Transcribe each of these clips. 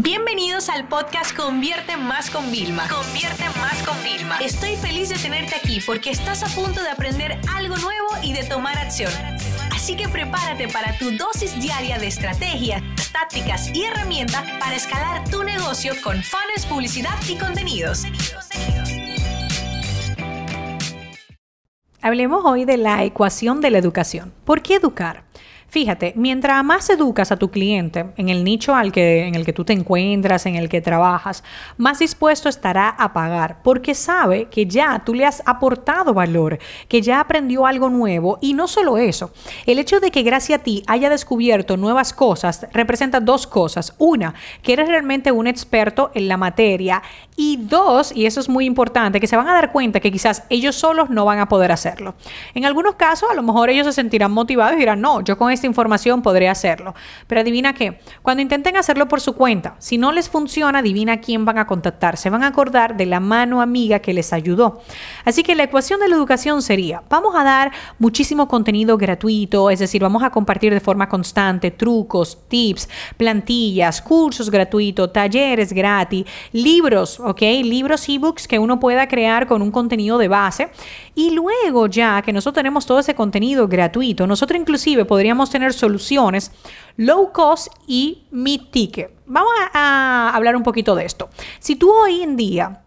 Bienvenidos al podcast Convierte Más con Vilma. Convierte Más con Vilma. Estoy feliz de tenerte aquí porque estás a punto de aprender algo nuevo y de tomar acción. Así que prepárate para tu dosis diaria de estrategias, tácticas y herramientas para escalar tu negocio con fans, publicidad y contenidos. Hablemos hoy de la ecuación de la educación. ¿Por qué educar? Fíjate, mientras más educas a tu cliente en el nicho al que, en el que tú te encuentras, en el que trabajas, más dispuesto estará a pagar, porque sabe que ya tú le has aportado valor, que ya aprendió algo nuevo y no solo eso, el hecho de que gracias a ti haya descubierto nuevas cosas representa dos cosas. Una, que eres realmente un experto en la materia y dos, y eso es muy importante, que se van a dar cuenta que quizás ellos solos no van a poder hacerlo. En algunos casos, a lo mejor ellos se sentirán motivados y dirán, no, yo con esta información podría hacerlo. Pero adivina qué, cuando intenten hacerlo por su cuenta, si no les funciona, adivina quién van a contactar. Se van a acordar de la mano amiga que les ayudó. Así que la ecuación de la educación sería, vamos a dar muchísimo contenido gratuito, es decir, vamos a compartir de forma constante trucos, tips, plantillas, cursos gratuitos, talleres gratis, libros, ¿ok? Libros, ebooks que uno pueda crear con un contenido de base. Y luego ya que nosotros tenemos todo ese contenido gratuito, nosotros inclusive podríamos tener soluciones low cost y mid ticket. Vamos a, a hablar un poquito de esto. Si tú hoy en día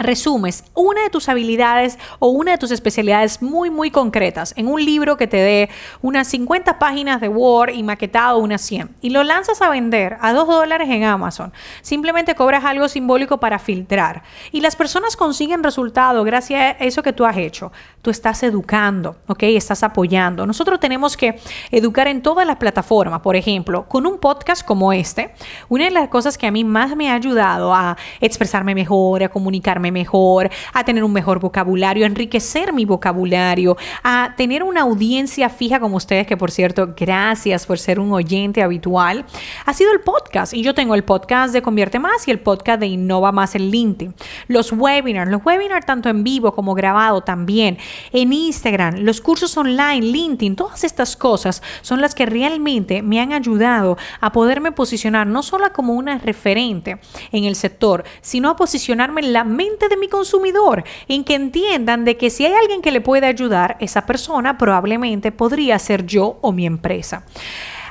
resumes una de tus habilidades o una de tus especialidades muy, muy concretas en un libro que te dé unas 50 páginas de Word y maquetado unas 100 y lo lanzas a vender a 2 dólares en Amazon, simplemente cobras algo simbólico para filtrar y las personas consiguen resultado gracias a eso que tú has hecho. Tú estás educando, ¿ok? Estás apoyando. Nosotros tenemos que educar en todas las plataformas. Por ejemplo, con un podcast como este, una de las cosas que a mí más me ha ayudado a expresarme mejor, a comunicarme mejor, a tener un mejor vocabulario, a enriquecer mi vocabulario, a tener una audiencia fija como ustedes, que por cierto, gracias por ser un oyente habitual, ha sido el podcast. Y yo tengo el podcast de Convierte Más y el podcast de Innova Más en LinkedIn. Los webinars, los webinars tanto en vivo como grabado también, en Instagram, los cursos online, LinkedIn, todas estas cosas son las que realmente me han ayudado a poderme posicionar no solo como una referente en el sector, sino a posicionarme en la mente de mi consumidor, en que entiendan de que si hay alguien que le puede ayudar, esa persona probablemente podría ser yo o mi empresa.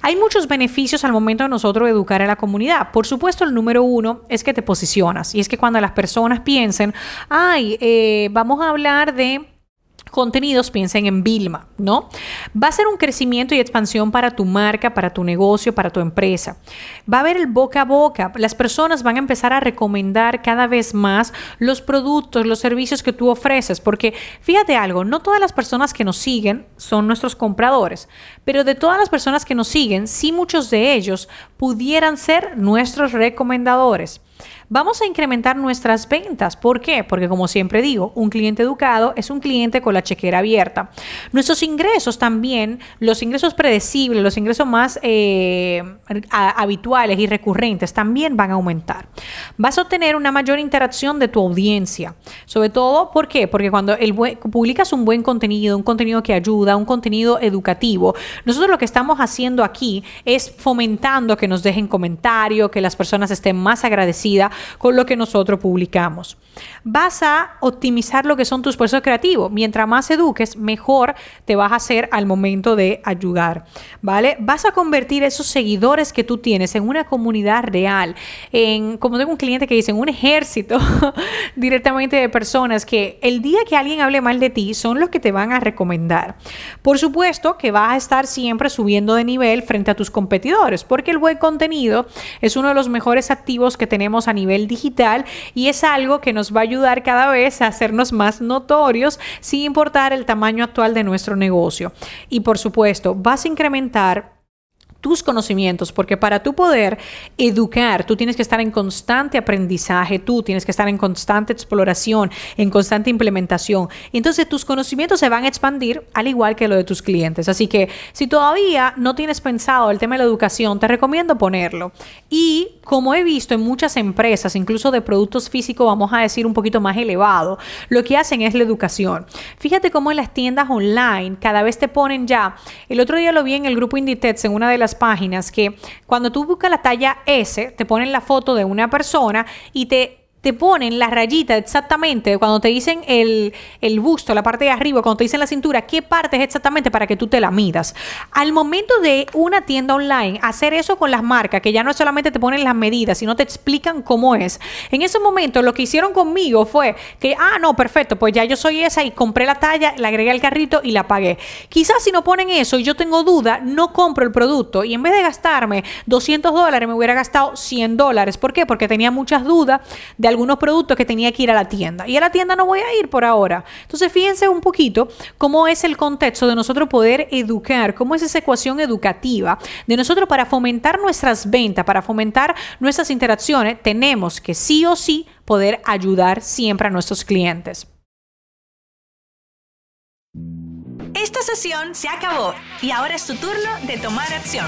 Hay muchos beneficios al momento de nosotros educar a la comunidad. Por supuesto, el número uno es que te posicionas. Y es que cuando las personas piensen, ay, eh, vamos a hablar de contenidos, piensen en Vilma, ¿no? Va a ser un crecimiento y expansión para tu marca, para tu negocio, para tu empresa. Va a haber el boca a boca. Las personas van a empezar a recomendar cada vez más los productos, los servicios que tú ofreces, porque fíjate algo, no todas las personas que nos siguen son nuestros compradores, pero de todas las personas que nos siguen, sí muchos de ellos pudieran ser nuestros recomendadores. Vamos a incrementar nuestras ventas. ¿Por qué? Porque como siempre digo, un cliente educado es un cliente con la chequera abierta. Nuestros ingresos también, los ingresos predecibles, los ingresos más eh, habituales y recurrentes también van a aumentar. Vas a obtener una mayor interacción de tu audiencia. Sobre todo, ¿por qué? Porque cuando el publicas un buen contenido, un contenido que ayuda, un contenido educativo, nosotros lo que estamos haciendo aquí es fomentando que nos dejen comentarios, que las personas estén más agradecidas con lo que nosotros publicamos. Vas a optimizar lo que son tus procesos creativos. Mientras más eduques, mejor te vas a hacer al momento de ayudar, ¿vale? Vas a convertir esos seguidores que tú tienes en una comunidad real, en, como tengo un cliente que dice, en un ejército directamente de personas que el día que alguien hable mal de ti son los que te van a recomendar. Por supuesto que vas a estar siempre subiendo de nivel frente a tus competidores, porque el buen contenido es uno de los mejores activos que tenemos a nivel digital y es algo que nos va a ayudar cada vez a hacernos más notorios sin importar el tamaño actual de nuestro negocio. Y por supuesto, vas a incrementar tus conocimientos, porque para tu poder educar, tú tienes que estar en constante aprendizaje, tú tienes que estar en constante exploración, en constante implementación. Entonces tus conocimientos se van a expandir al igual que lo de tus clientes. Así que si todavía no tienes pensado el tema de la educación, te recomiendo ponerlo. Y como he visto en muchas empresas, incluso de productos físicos, vamos a decir un poquito más elevado, lo que hacen es la educación. Fíjate cómo en las tiendas online cada vez te ponen ya, el otro día lo vi en el grupo Inditex en una de las páginas que cuando tú buscas la talla S, te ponen la foto de una persona y te te ponen la rayita exactamente cuando te dicen el, el, busto, la parte de arriba, cuando te dicen la cintura, qué parte es exactamente para que tú te la midas. Al momento de una tienda online, hacer eso con las marcas, que ya no solamente te ponen las medidas, sino te explican cómo es. En ese momento lo que hicieron conmigo fue que, ah, no, perfecto, pues ya yo soy esa y compré la talla, la agregué al carrito y la pagué. Quizás si no ponen eso y yo tengo duda, no compro el producto y en vez de gastarme 200 dólares, me hubiera gastado 100 dólares. ¿Por qué? Porque tenía muchas dudas de algunos productos que tenía que ir a la tienda. Y a la tienda no voy a ir por ahora. Entonces, fíjense un poquito cómo es el contexto de nosotros poder educar, cómo es esa ecuación educativa de nosotros para fomentar nuestras ventas, para fomentar nuestras interacciones, tenemos que sí o sí poder ayudar siempre a nuestros clientes. Esta sesión se acabó y ahora es tu turno de tomar acción.